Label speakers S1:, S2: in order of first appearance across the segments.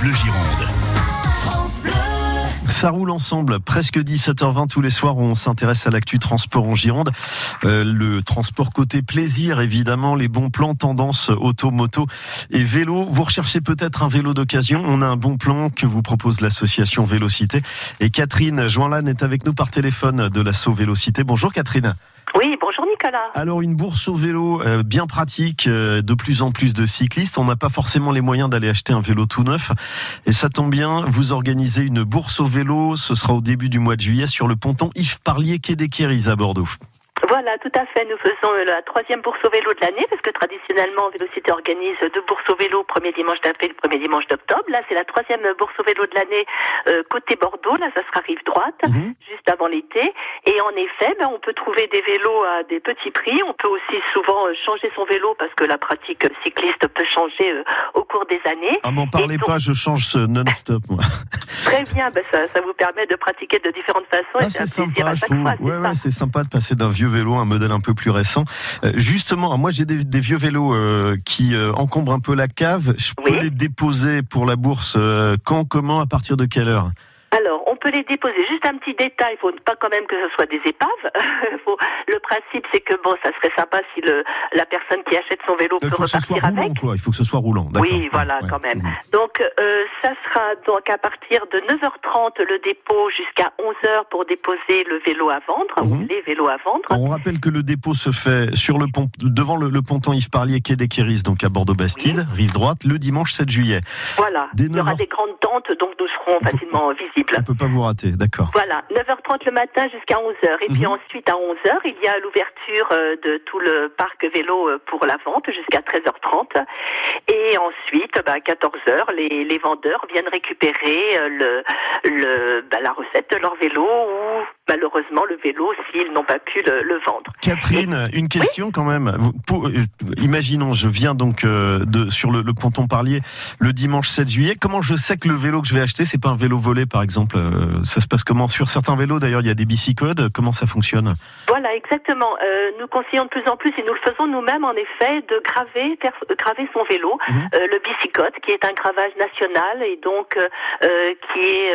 S1: Bleu Gironde.
S2: Ça roule ensemble, presque 17h20 tous les soirs où on s'intéresse à l'actu transport en Gironde. Euh, le transport côté plaisir, évidemment, les bons plans, tendance auto, moto et vélo. Vous recherchez peut-être un vélo d'occasion. On a un bon plan que vous propose l'association Vélocité. Et Catherine Joinlan est avec nous par téléphone de l'asso Vélocité. Bonjour Catherine.
S3: Oui, bonjour
S2: Alors une bourse au vélo euh, bien pratique, euh, de plus en plus de cyclistes. On n'a pas forcément les moyens d'aller acheter un vélo tout neuf. Et ça tombe bien, vous organisez une bourse au vélo. Ce sera au début du mois de juillet sur le ponton Yves Parlier, quai des à Bordeaux.
S3: Voilà, tout à fait. Nous faisons euh, la troisième bourse au vélo de l'année parce que traditionnellement, Vélocité organise deux bourses au vélo, premier dimanche d'avril, premier dimanche d'octobre. Là, c'est la troisième bourse au vélo de l'année euh, côté Bordeaux. Là, ça sera rive droite,
S2: Mhm.
S3: juste avant l'été. Et en effet, ben, on peut trouver des vélos à des petits prix. On peut aussi souvent euh, changer son vélo parce que la pratique cycliste peut changer euh, au cours des années.
S2: Ah, m'en parlez
S3: donc-
S2: pas, je change ce non-stop, moi.
S3: Très bien, ben, ça, ça vous permet de pratiquer de différentes façons.
S2: Ah, c'est sympa, je trouve.
S3: fois, c'est
S2: Ouais,
S3: ça
S2: ouais, c'est sympa de passer d'un vieux vélo un modèle un peu plus récent. Euh, justement, moi j'ai des, des vieux vélos euh, qui euh, encombrent un peu la cave. Je peux
S3: Oui.
S2: les déposer pour la bourse euh, quand, comment, à partir de quelle heure?
S3: Peut les déposer. Juste un petit détail, il faut pas quand même que ce soit des épaves. Faut- le principe, c'est que bon, ça serait sympa si le, la personne qui achète son vélo
S2: Il
S3: peut repartir
S2: roulant,
S3: avec.
S2: quoi. Il faut que ce soit roulant.
S3: Oui, voilà,
S2: Ouais,
S3: quand même.
S2: ouais.
S3: Donc, euh, ça sera donc à partir de 9h30 le dépôt jusqu'à 11h pour déposer le vélo à vendre,
S2: Mhm.
S3: ou les vélos à vendre.
S2: On rappelle que le dépôt se fait sur le pont, devant le, le ponton Yves Parlier, quai des Quéris, donc à Bordeaux-Bastide, rive droite, le dimanche 7 juillet.
S3: Voilà.
S2: Dès
S3: Il y aura
S2: 9h.
S3: des grandes tentes, donc nous serons facilement visibles.
S2: On peut pas vous rater, d'accord.
S3: Voilà, 9h30 le matin jusqu'à 11h. Et puis
S2: Mhm.
S3: ensuite, à 11h, il y a l'ouverture euh, de tout le parc vélo euh, pour la vente jusqu'à 13h30. Et ensuite, bah, à 14h, les, les vendeurs viennent récupérer euh, le, le, bah, la recette de leur vélo ou malheureusement le vélo s'ils n'ont pas pu le, le vendre.
S2: Catherine, une question quand même. Vous- pour- euh, imaginons, je viens donc euh, de, sur le, le ponton Parlier le dimanche 7 juillet. Comment je sais que le vélo que je vais acheter, c'est pas un vélo volé, par exemple euh, Ça se passe comment? Sur certains vélos, d'ailleurs, il y a des bicycodes. Comment ça fonctionne?
S3: Voilà, exactement. Nous conseillons de plus en plus, et nous le faisons nous-mêmes en effet, de graver, graver son vélo,
S2: Mhm.
S3: le bicycote, qui est un gravage national et donc qui est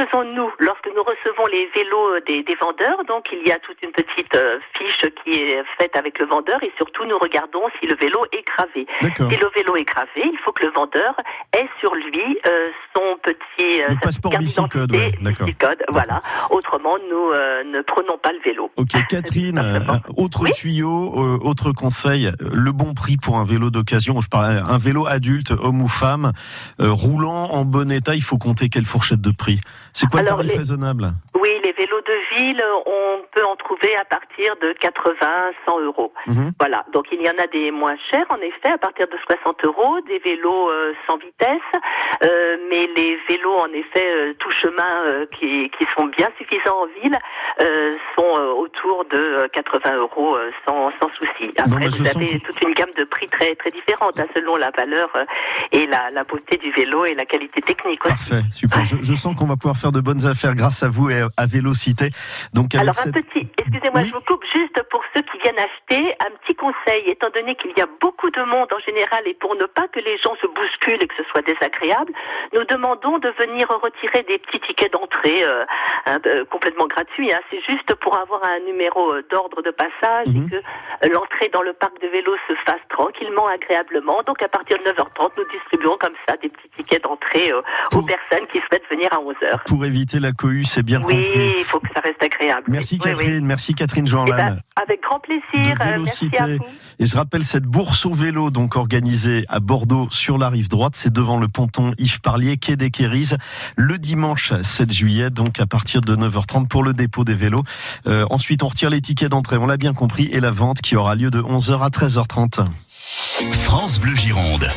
S3: Euh, ce que nous faisons nous lorsque nous recevons les vélos euh, des, des vendeurs, donc il y a toute une petite euh, fiche qui est faite avec le vendeur et surtout nous regardons si le vélo est gravé.
S2: D'accord.
S3: Si le vélo est gravé, il faut que le vendeur ait sur lui euh, son petit euh,
S2: Le passeport
S3: d'identité,
S2: ouais, d'accord.
S3: bicicode, voilà. Autrement, nous ne prenons pas le vélo.
S2: Ok, Catherine, autre
S3: Oui.
S2: tuyau, autre conseil, le bon prix pour un vélo d'occasion. Je parle un vélo adulte, homme ou femme, roulant en bon état. Il faut compter quelle fourchette de prix? C'est quoi le tarif
S3: les-
S2: raisonnable
S3: Oui, les vélos de ville, on peut en trouver à partir de 80, 100 euros.
S2: Mhm.
S3: Voilà, donc il y en a des moins chers, en effet, à partir de 60 euros, des vélos euh, sans vitesse, euh, mais les vélos, en effet, euh, tout chemin euh, qui, qui sont bien suffisants en ville, euh, sont euh, autour de euh, 80 euros sans, sans souci. Après,
S2: Bon, bah,
S3: vous avez toute une gamme de prix très, très différente, hein, selon la valeur euh, et la, la beauté du vélo et la qualité technique aussi.
S2: Parfait, super. Je, je sens qu'on va pouvoir faire de bonnes affaires grâce à vous et à Vélocité. Donc avec
S3: Alors
S2: cette...
S3: un petit, excusez-moi,
S2: Oui.
S3: je vous coupe juste pour ceux qui viennent acheter, un petit conseil, étant donné qu'il y a beaucoup de monde en général et pour ne pas que les gens se bousculent et que ce soit désagréable, nous demandons de venir retirer des petits tickets d'entrée euh, hein, euh, complètement gratuits. hein. C'est juste pour avoir un numéro euh, d'ordre de passage
S2: Mhm.
S3: et que euh, l'entrée dans le parc de vélo se fasse tranquillement, agréablement. Donc à partir de 9h30, nous distribuons comme ça des petits tickets d'entrée euh, aux personnes qui souhaitent venir à 11h.
S2: Pour éviter la cohue, c'est bien
S3: Oui,
S2: compris.
S3: il faut que ça reste agréable.
S2: Merci
S3: Oui, oui.
S2: Catherine, merci Catherine
S3: Eh
S2: Joanlan.
S3: ben, avec grand plaisir. Merci à vous.
S2: Et je rappelle cette bourse au vélo, donc organisée à Bordeaux sur la rive droite. C'est devant le ponton Yves Parlier, quai des Quéris, le dimanche 7 juillet, donc à partir de 9h30 pour le dépôt des vélos. Euh, ensuite, on retire les tickets d'entrée, on l'a bien compris, et la vente qui aura lieu de 11h à 13h30.
S1: France Bleu Gironde.